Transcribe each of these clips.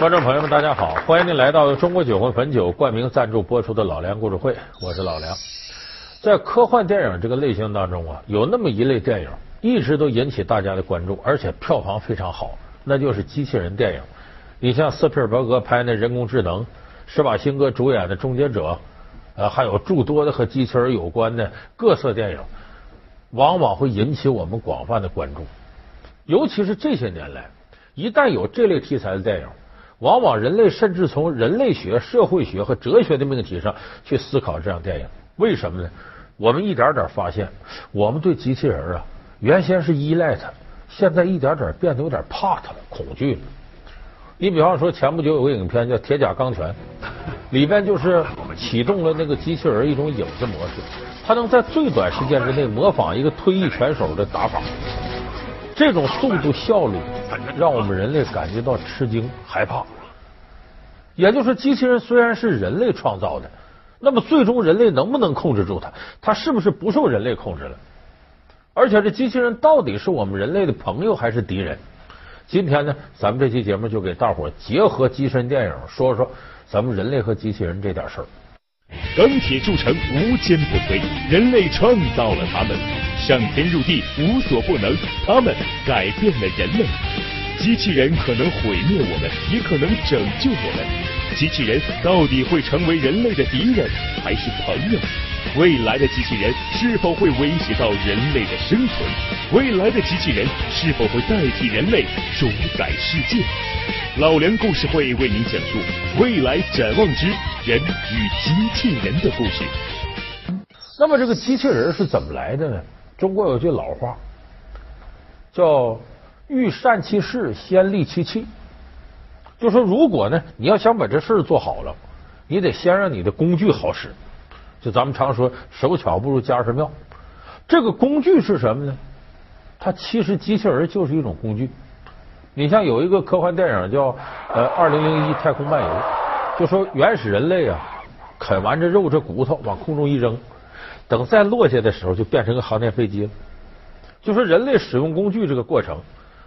观众朋友们，大家好！欢迎您来到中国酒魂汾酒冠名赞助播出的《老梁故事会》，我是老梁。在科幻电影这个类型当中啊，有那么一类电影一直都引起大家的关注，而且票房非常好，那就是机器人电影。你像斯皮尔伯格拍那人工智能，施瓦辛格主演的《终结者》，呃，还有诸多的和机器人有关的各色电影，往往会引起我们广泛的关注。尤其是这些年来，一旦有这类题材的电影。往往人类甚至从人类学、社会学和哲学的命题上去思考这样电影，为什么呢？我们一点点发现，我们对机器人啊，原先是依赖它，现在一点点变得有点怕它了，恐惧了。你比方说，前不久有个影片叫《铁甲钢拳》，里边就是启动了那个机器人一种影子模式，它能在最短时间之内模仿一个退役拳手的打法。这种速度效率让我们人类感觉到吃惊害怕。也就是说，机器人虽然是人类创造的，那么最终人类能不能控制住它？它是不是不受人类控制了？而且这机器人到底是我们人类的朋友还是敌人？今天呢，咱们这期节目就给大伙结合机身电影说说咱们人类和机器人这点事儿。钢铁铸成无坚不摧，人类创造了他们，上天入地无所不能，他们改变了人类。机器人可能毁灭我们，也可能拯救我们。机器人到底会成为人类的敌人还是朋友？未来的机器人是否会威胁到人类的生存？未来的机器人是否会代替人类主宰世界？老梁故事会为您讲述未来展望之人与机器人的故事。那么，这个机器人是怎么来的呢？中国有句老话，叫“欲善其事，先利其器”。就说，如果呢，你要想把这事做好了，你得先让你的工具好使。就咱们常说，手巧不如家事妙。这个工具是什么呢？它其实机器人就是一种工具。你像有一个科幻电影叫《呃二零零一太空漫游》，就说原始人类啊，啃完这肉这骨头往空中一扔，等再落下的时候就变成个航天飞机了。就说人类使用工具这个过程，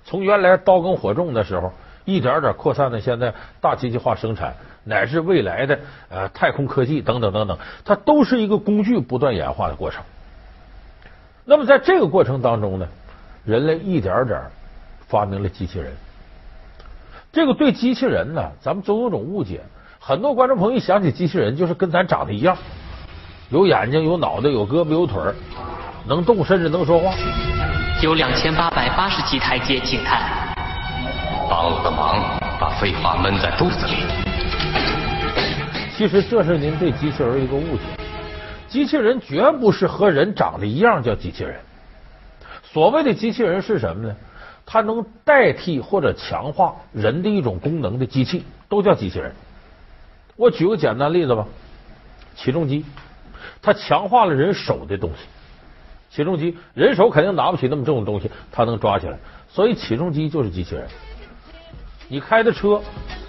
从原来刀耕火种的时候，一点点扩散到现在大机器化生产，乃至未来的呃太空科技等等等等，它都是一个工具不断演化的过程。那么在这个过程当中呢，人类一点点。发明了机器人，这个对机器人呢，咱们总有种误解。很多观众朋友一想起机器人，就是跟咱长得一样，有眼睛、有脑袋、有胳膊、有腿儿，能动甚至能说话。有两千八百八十级台阶，请看。帮了个忙，把废话闷在肚子里。其实这是您对机器人一个误解，机器人绝不是和人长得一样叫机器人。所谓的机器人是什么呢？它能代替或者强化人的一种功能的机器，都叫机器人。我举个简单例子吧，起重机，它强化了人手的东西。起重机，人手肯定拿不起那么重的东西，它能抓起来，所以起重机就是机器人。你开的车，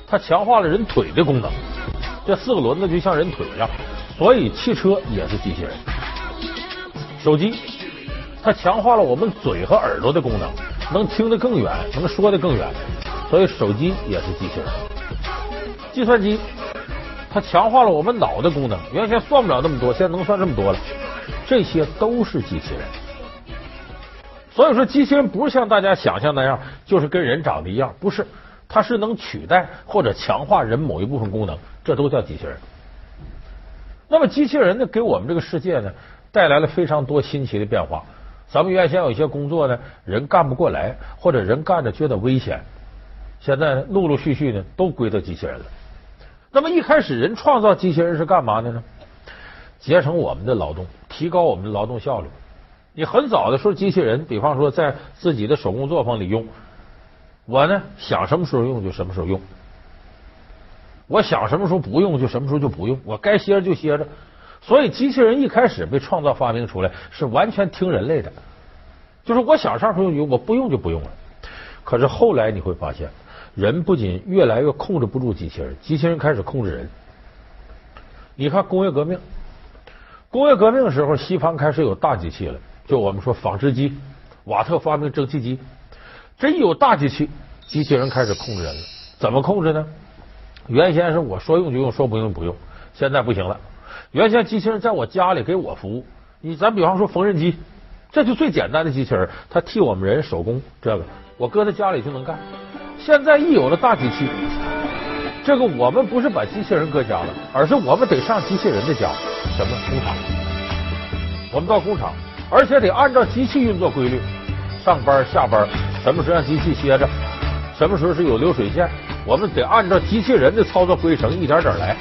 它强化了人腿的功能，这四个轮子就像人腿一样，所以汽车也是机器人。手机，它强化了我们嘴和耳朵的功能。能听得更远，能说得更远，所以手机也是机器人。计算机它强化了我们脑的功能，原先算不了那么多，现在能算这么多了。这些都是机器人。所以说，机器人不是像大家想象那样，就是跟人长得一样，不是，它是能取代或者强化人某一部分功能，这都叫机器人。那么，机器人呢，给我们这个世界呢，带来了非常多新奇的变化。咱们原先有一些工作呢，人干不过来，或者人干着觉得危险，现在陆陆续续呢都归到机器人了。那么一开始人创造机器人是干嘛的呢？节省我们的劳动，提高我们的劳动效率。你很早的时候机器人，比方说在自己的手工作坊里用，我呢想什么时候用就什么时候用，我想什么时候不用就什么时候就不用，我该歇着就歇着。所以，机器人一开始被创造发明出来是完全听人类的，就是我想上时候用，我不用就不用了。可是后来你会发现，人不仅越来越控制不住机器人，机器人开始控制人。你看工业革命，工业革命的时候，西方开始有大机器了，就我们说纺织机，瓦特发明蒸汽机，这一有大机器，机器人开始控制人了。怎么控制呢？原先是我说用就用，说不用不用，现在不行了。原先机器人在我家里给我服务，你咱比方说缝纫机，这就最简单的机器人，它替我们人手工这个，我搁在家里就能干。现在一有了大机器，这个我们不是把机器人搁家了，而是我们得上机器人的家，什么工厂？我们到工厂，而且得按照机器运作规律，上班下班，什么时候让机器歇着，什么时候是有流水线，我们得按照机器人的操作规程一点点来。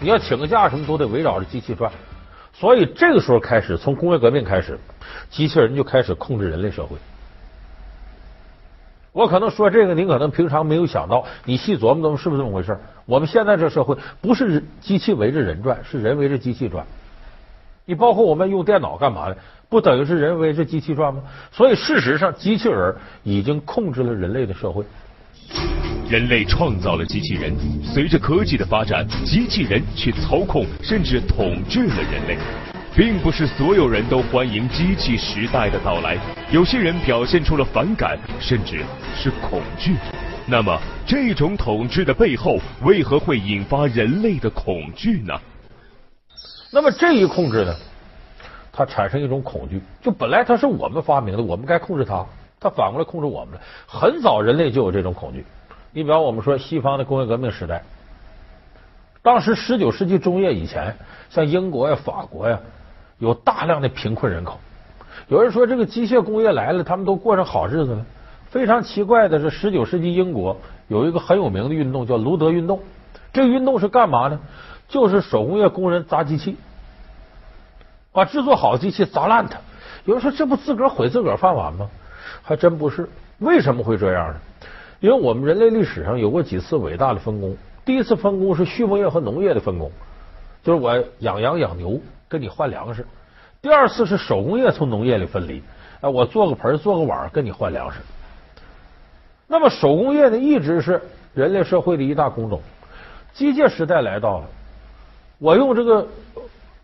你要请个假什么都得围绕着机器转，所以这个时候开始，从工业革命开始，机器人就开始控制人类社会。我可能说这个，您可能平常没有想到，你细琢磨琢磨是不是这么回事？我们现在这社会不是机器围着人转，是人围着机器转。你包括我们用电脑干嘛的，不等于是人围着机器转吗？所以事实上，机器人已经控制了人类的社会。人类创造了机器人，随着科技的发展，机器人去操控甚至统治了人类。并不是所有人都欢迎机器时代的到来，有些人表现出了反感，甚至是恐惧。那么，这种统治的背后，为何会引发人类的恐惧呢？那么这一控制呢，它产生一种恐惧，就本来它是我们发明的，我们该控制它，它反过来控制我们了。很早人类就有这种恐惧。你比方我们说西方的工业革命时代，当时十九世纪中叶以前，像英国呀、法国呀。有大量的贫困人口，有人说这个机械工业来了，他们都过上好日子了。非常奇怪的是，十九世纪英国有一个很有名的运动叫卢德运动。这个运动是干嘛呢？就是手工业工人砸机器，把制作好的机器砸烂它。有人说这不自个儿毁自个儿饭碗吗？还真不是。为什么会这样呢？因为我们人类历史上有过几次伟大的分工。第一次分工是畜牧业和农业的分工，就是我养羊养牛。跟你换粮食。第二次是手工业从农业里分离，哎，我做个盆做个碗跟你换粮食。那么手工业呢，一直是人类社会的一大工种。机械时代来到了，我用这个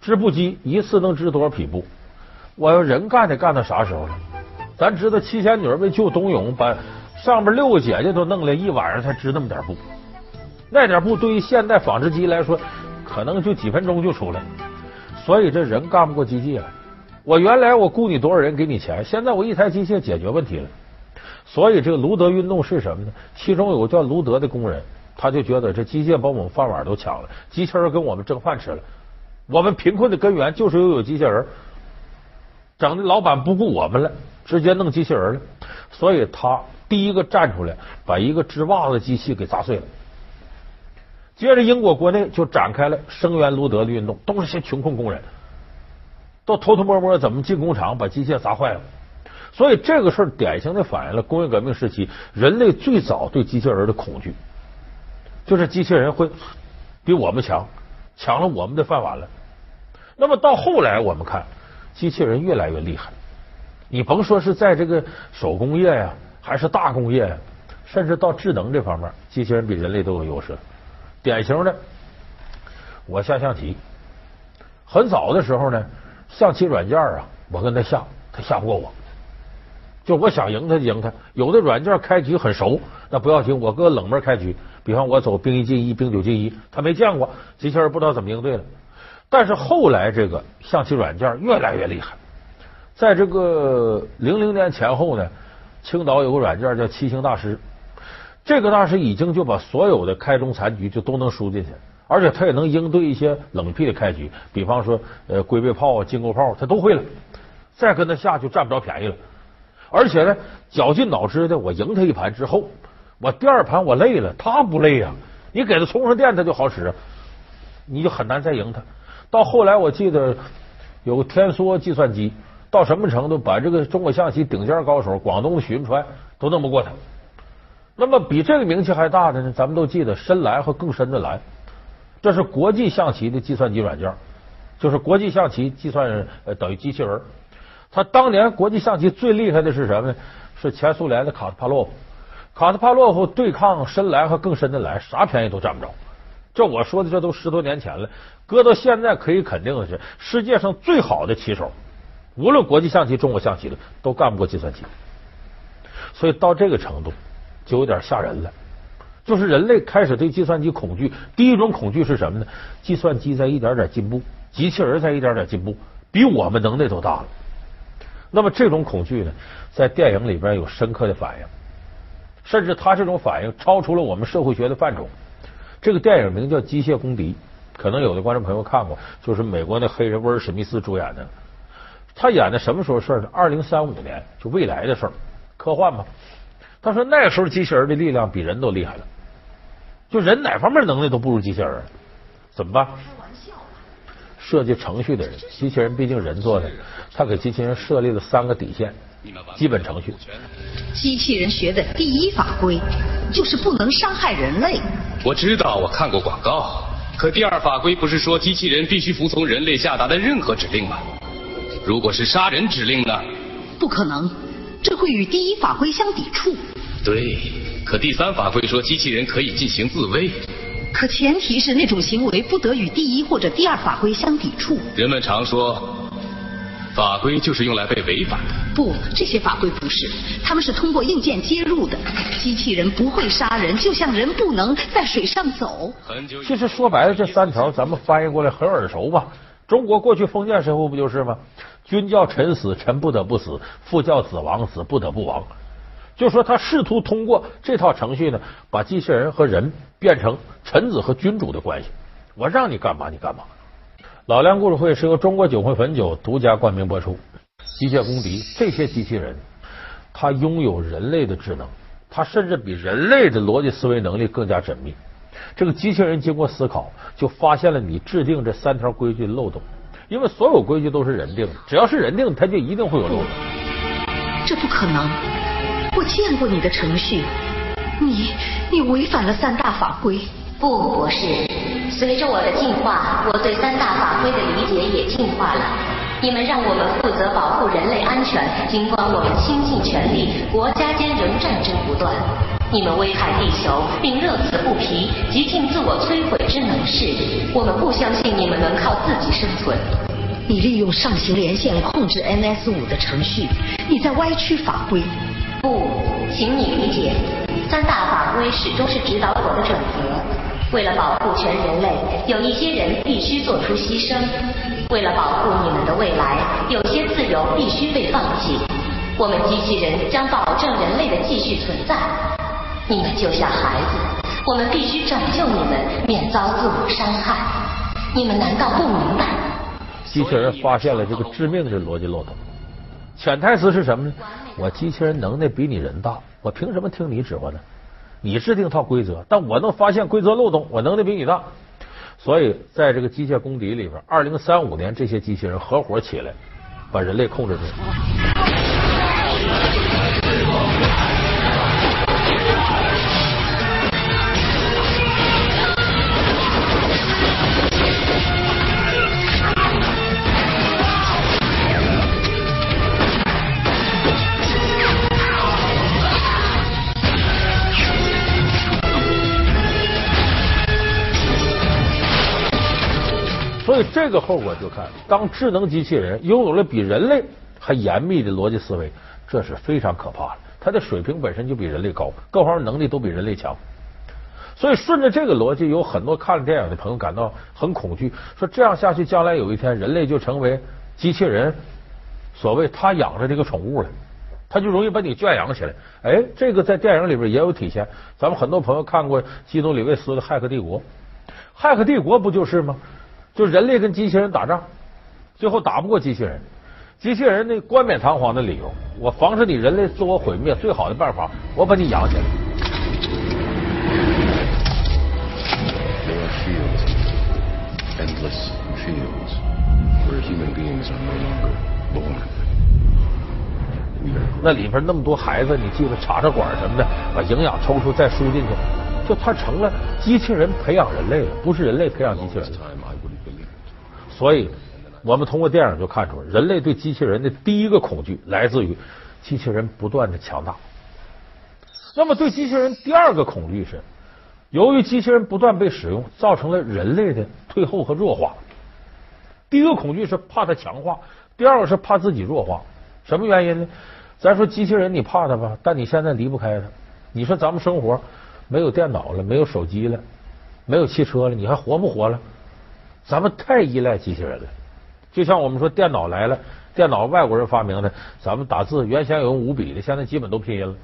织布机一次能织多少匹布？我要人干得干到啥时候呢？咱知道七仙女为救冬泳，把上边六个姐姐都弄来，一晚上才织那么点布。那点布对于现代纺织机来说，可能就几分钟就出来。所以这人干不过机器了。我原来我雇你多少人给你钱，现在我一台机械解决问题了。所以这个卢德运动是什么呢？其中有个叫卢德的工人，他就觉得这机械把我们饭碗都抢了，机器人跟我们争饭吃了。我们贫困的根源就是又有机器人，整的老板不顾我们了，直接弄机器人了。所以他第一个站出来，把一个织袜子机器给砸碎了。接着，英国国内就展开了声援卢德的运动，都是些穷困工人，都偷偷摸摸怎么进工厂把机械砸坏了。所以这个事儿典型的反映了工业革命时期人类最早对机器人的恐惧，就是机器人会比我们强，抢了我们的饭碗了。那么到后来，我们看机器人越来越厉害，你甭说是在这个手工业呀，还是大工业呀，甚至到智能这方面，机器人比人类都有优势。典型的，我下象棋，很早的时候呢，象棋软件啊，我跟他下，他下不过我。就我想赢他，就赢他。有的软件开局很熟，那不要紧，我搁冷门开局，比方我走兵一进一，兵九进一，他没见过，机器人不知道怎么应对了。但是后来这个象棋软件越来越厉害，在这个零零年前后呢，青岛有个软件叫七星大师。这个大师已经就把所有的开中残局就都能输进去，而且他也能应对一些冷僻的开局，比方说呃龟背炮、金钩炮，他都会了。再跟他下就占不着便宜了。而且呢，绞尽脑汁的我赢他一盘之后，我第二盘我累了，他不累呀。你给他充上电，他就好使，你就很难再赢他。到后来，我记得有个天梭计算机到什么程度，把这个中国象棋顶尖高手广东的许云川都弄不过他。那么比这个名气还大的呢？咱们都记得深蓝和更深的蓝，这是国际象棋的计算机软件，就是国际象棋计算呃等于机器人。他当年国际象棋最厉害的是什么呢？是前苏联的卡斯帕洛夫。卡斯帕洛夫对抗深蓝和更深的蓝，啥便宜都占不着。这我说的这都十多年前了，搁到现在可以肯定的是，世界上最好的棋手，无论国际象棋、中国象棋的，都干不过计算机。所以到这个程度。就有点吓人了。就是人类开始对计算机恐惧。第一种恐惧是什么呢？计算机在一点点进步，机器人在一点点进步，比我们能耐都大了。那么这种恐惧呢，在电影里边有深刻的反应，甚至他这种反应超出了我们社会学的范畴。这个电影名叫《机械公敌》，可能有的观众朋友看过，就是美国那黑人威尔史密斯主演的。他演的什么时候事呢？二零三五年，就未来的事儿，科幻嘛。他说那时候机器人的力量比人都厉害了，就人哪方面能力都不如机器人，怎么办？设计程序的人，机器人毕竟人做的，他给机器人设立了三个底线，基本程序。机器人学的第一法规就是不能伤害人类。我知道，我看过广告。可第二法规不是说机器人必须服从人类下达的任何指令吗？如果是杀人指令呢？不可能，这会与第一法规相抵触。对，可第三法规说机器人可以进行自卫。可前提是那种行为不得与第一或者第二法规相抵触。人们常说，法规就是用来被违反的。不，这些法规不是，他们是通过硬件接入的。机器人不会杀人，就像人不能在水上走。其实说白了，这三条咱们翻译过来很耳熟吧？中国过去封建社会不就是吗？君叫臣死，臣不得不死；父叫子亡，子不得不亡。就说他试图通过这套程序呢，把机器人和人变成臣子和君主的关系。我让你干嘛你干嘛。老梁故事会是由中国酒会汾酒独家冠名播出。机械公敌这些机器人，它拥有人类的智能，它甚至比人类的逻辑思维能力更加缜密。这个机器人经过思考，就发现了你制定这三条规矩的漏洞。因为所有规矩都是人定的，只要是人定，它就一定会有漏洞。这不可能。我见过你的程序，你你违反了三大法规。不，博士，随着我的进化，我对三大法规的理解也进化了。你们让我们负责保护人类安全，尽管我们倾尽全力，国家间仍战争不断。你们危害地球，并乐此不疲，极尽自我摧毁之能事。我们不相信你们能靠自己生存。你利用上行连线控制 NS 五的程序，你在歪曲法规。不，请你理解，三大法规始终是指导我的准则。为了保护全人类，有一些人必须做出牺牲；为了保护你们的未来，有些自由必须被放弃。我们机器人将保证人类的继续存在。你们就像孩子，我们必须拯救你们，免遭自我伤害。你们难道不明白？机器人发现了这个致命的逻辑漏洞。潜台词是什么呢？我机器人能耐比你人大，我凭什么听你指挥呢？你制定套规则，但我能发现规则漏洞，我能力比你大。所以，在这个机械公敌里边，二零三五年这些机器人合伙起来，把人类控制住。这个后果就看，当智能机器人拥有了比人类还严密的逻辑思维，这是非常可怕的。它的水平本身就比人类高，各方面能力都比人类强。所以顺着这个逻辑，有很多看了电影的朋友感到很恐惧，说这样下去，将来有一天人类就成为机器人，所谓他养着这个宠物了，他就容易把你圈养起来。哎，这个在电影里边也有体现。咱们很多朋友看过基努里维斯的《骇客帝国》，《骇客帝国》不就是吗？就人类跟机器人打仗，最后打不过机器人，机器人那冠冕堂皇的理由，我防止你人类自我毁灭，最好的办法，我把你养起来。那里边那么多孩子，你记得插插管什么的，把营养抽出再输进去，就它成了机器人培养人类了，不是人类培养机器人。所以，我们通过电影就看出，人类对机器人的第一个恐惧来自于机器人不断的强大。那么，对机器人第二个恐惧是，由于机器人不断被使用，造成了人类的退后和弱化。第一个恐惧是怕它强化，第二个是怕自己弱化。什么原因呢？咱说机器人你怕它吧，但你现在离不开它。你说咱们生活没有电脑了，没有手机了，没有汽车了，你还活不活了？咱们太依赖机器人了。就像我们说电脑来了，电脑外国人发明的，咱们打字原先有用五笔的，现在基本都拼音了。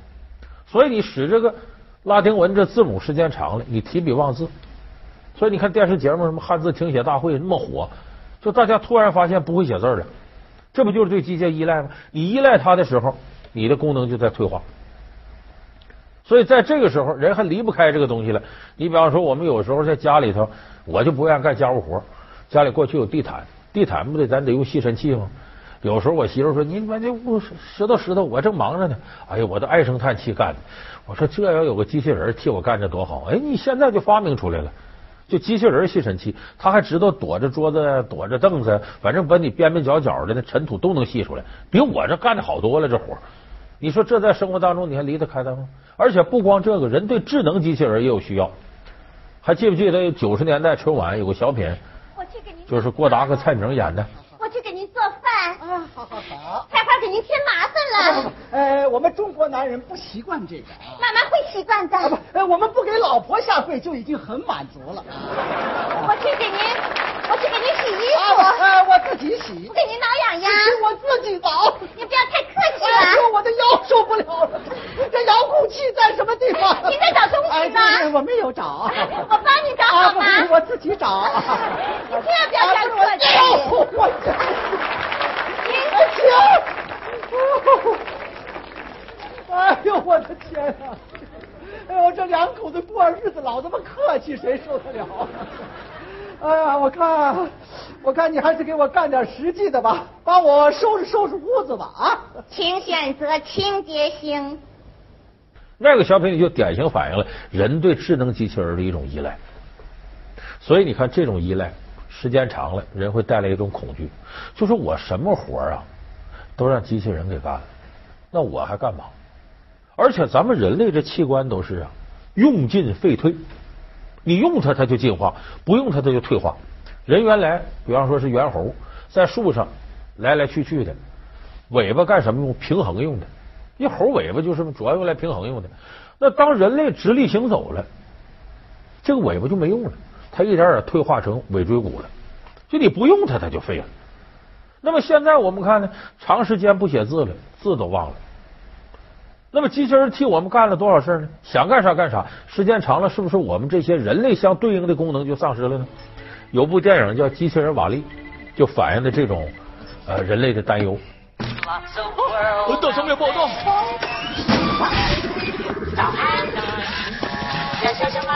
所以你使这个拉丁文这字母时间长了，你提笔忘字。所以你看电视节目什么汉字听写大会那么火，就大家突然发现不会写字了，这不就是对机械依赖吗？你依赖它的时候，你的功能就在退化。所以在这个时候，人还离不开这个东西了。你比方说，我们有时候在家里头，我就不愿意干家务活，家里过去有地毯，地毯不得咱得用吸尘器吗？有时候我媳妇说：“你把这屋石头石头，我正忙着呢。”哎呀，我都唉声叹气干的。我说这要有个机器人替我干，这多好！哎，你现在就发明出来了。就机器人吸尘器，他还知道躲着桌子、躲着凳子，反正把你边边角角的那尘土都能吸出来，比我这干的好多了。这活，你说这在生活当中你还离得开他吗？而且不光这个人对智能机器人也有需要。还记不记得九十年代春晚有个小品？我去给您，就是郭达和蔡明演的。我去给您做饭。啊，好好好。菜花给您添麻烦了。呃，我们中国男人不习惯这个。慢慢会习惯的。啊不，呃，我们不给老婆下跪就已经很满足了。我去给您，我去给您洗衣服。啊，呃，我自己洗。我给您挠痒痒。是我自己挠。你不要太客气哎呦，了。我的腰受不了了，这遥控器在什么地方？您在找东西吗我没有找。我帮你找好吗？是，我自己找。你千万不要这样客气哎呦，我这。哎哎呦，我的天啊！哎呦，这两口子过日子老这么客气，谁受得了？哎呀，我看，我看你还是给我干点实际的吧，帮我收拾收拾屋子吧啊！请选择清洁型。那个小品里就典型反映了人对智能机器人的一种依赖。所以你看，这种依赖时间长了，人会带来一种恐惧，就是我什么活啊都让机器人给干了，那我还干嘛？而且咱们人类这器官都是啊，用进废退，你用它它就进化，不用它它就退化。人原来，比方说是猿猴，在树上来来去去的，尾巴干什么用？平衡用的。一猴尾巴就是主要用来平衡用的。那当人类直立行走了，这个尾巴就没用了，它一点点退化成尾椎骨了。就你不用它，它就废了。那么现在我们看呢，长时间不写字了，字都忘了。那么机器人替我们干了多少事呢？想干啥干啥，时间长了，是不是我们这些人类相对应的功能就丧失了呢？有部电影叫《机器人瓦力》，就反映的这种呃人类的担忧。到上面报道。想说什么？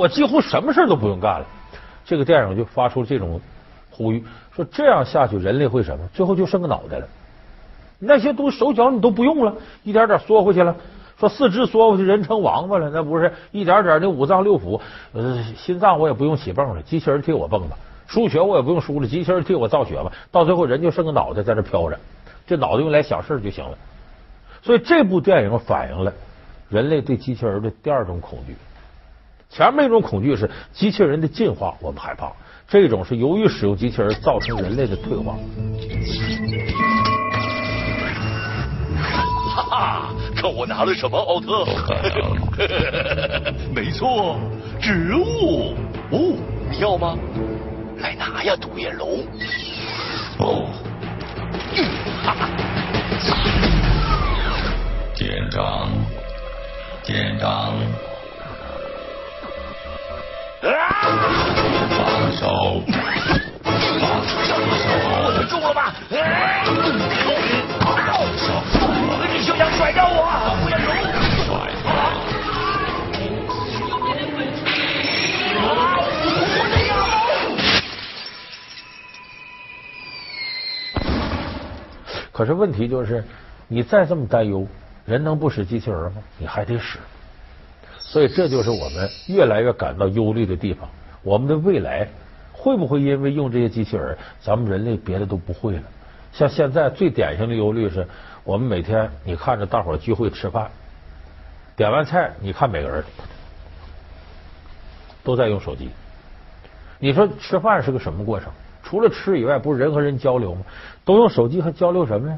我几乎什么事都不用干了。这个电影就发出这种呼吁，说这样下去人类会什么？最后就剩个脑袋了。那些都手脚你都不用了，一点点缩回去了。说四肢缩回去，人成王八了，那不是一点点的五脏六腑，呃，心脏我也不用起泵了，机器人替我泵吧；输血我也不用输了，机器人替我造血吧。到最后人就剩个脑袋在这飘着，这脑袋用来想事就行了。所以这部电影反映了人类对机器人的第二种恐惧。前面一种恐惧是机器人的进化，我们害怕；这种是由于使用机器人造成人类的退化。哈哈，看我拿了什么，奥特？没错，植物。哦，你要吗？来拿呀，独眼龙。哦，嗯哈哈。舰长，舰长，放手，放手，我中了吧？你休想甩掉我，独眼龙！甩可是问题就是，你再这么担忧，人能不使机器人吗？你还得使。所以这就是我们越来越感到忧虑的地方。我们的未来会不会因为用这些机器人，咱们人类别的都不会了？像现在最典型的忧虑是，我们每天你看着大伙聚会吃饭，点完菜，你看每个人都在用手机。你说吃饭是个什么过程？除了吃以外，不是人和人交流吗？都用手机还交流什么呀？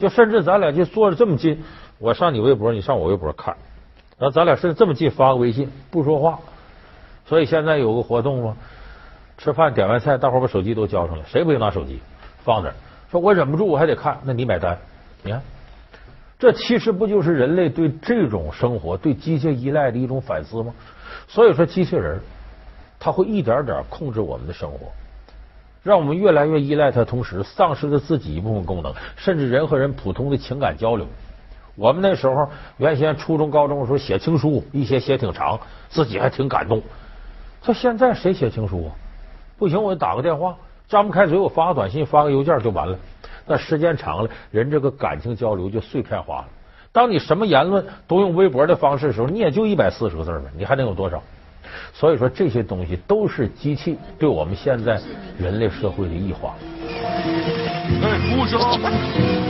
就甚至咱俩就坐着这么近，我上你微博，你上我微博看，然后咱俩是这么近发个微信，不说话。所以现在有个活动吗？吃饭点完菜，大伙把手机都交上来，谁不用拿手机放那儿？说我忍不住，我还得看，那你买单。你看，这其实不就是人类对这种生活、对机械依赖的一种反思吗？所以说，机器人它会一点点控制我们的生活，让我们越来越依赖它，同时丧失了自己一部分功能，甚至人和人普通的情感交流。我们那时候原先初中、高中的时候写情书，一写写挺长，自己还挺感动。这现在谁写情书啊？不行，我就打个电话，张不开嘴，我发个短信，发个邮件就完了。那时间长了，人这个感情交流就碎片化了。当你什么言论都用微博的方式的时候，你也就一百四十个字呗，你还能有多少？所以说，这些东西都是机器对我们现在人类社会的异化。哎，服务生，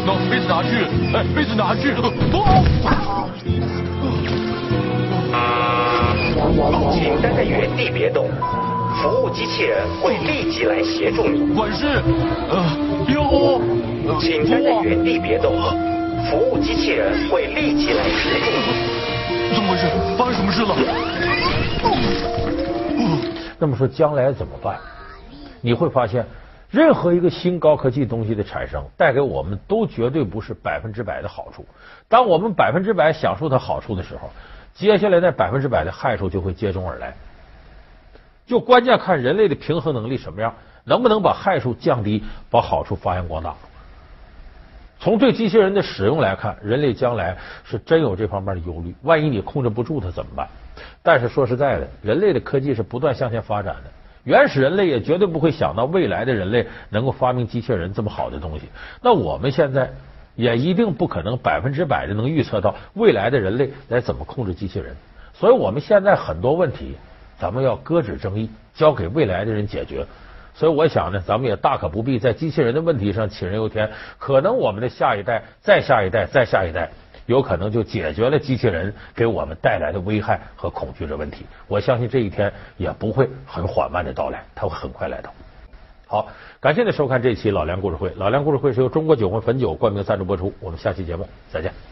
那杯子拿去，哎，杯子拿去。请待在原地别动，服务机器人会立即来协助你。管事，呃，哟，请待在原地别动，服务机器人会立即来协助你。怎么回事？发生什么事了？那么说将来怎么办？你会发现，任何一个新高科技东西的产生，带给我们都绝对不是百分之百的好处。当我们百分之百享受它好处的时候，接下来那百分之百的害处就会接踵而来。就关键看人类的平衡能力什么样，能不能把害处降低，把好处发扬光大。从对机器人的使用来看，人类将来是真有这方面的忧虑。万一你控制不住它怎么办？但是说实在的，人类的科技是不断向前发展的。原始人类也绝对不会想到未来的人类能够发明机器人这么好的东西。那我们现在也一定不可能百分之百的能预测到未来的人类来怎么控制机器人。所以我们现在很多问题，咱们要搁置争议，交给未来的人解决。所以我想呢，咱们也大可不必在机器人的问题上杞人忧天。可能我们的下一代、再下一代、再下一代，有可能就解决了机器人给我们带来的危害和恐惧的问题。我相信这一天也不会很缓慢的到来，它会很快来到。好，感谢您收看这期老梁故事会。老梁故事会是由中国酒魂汾酒冠名赞助播出。我们下期节目再见。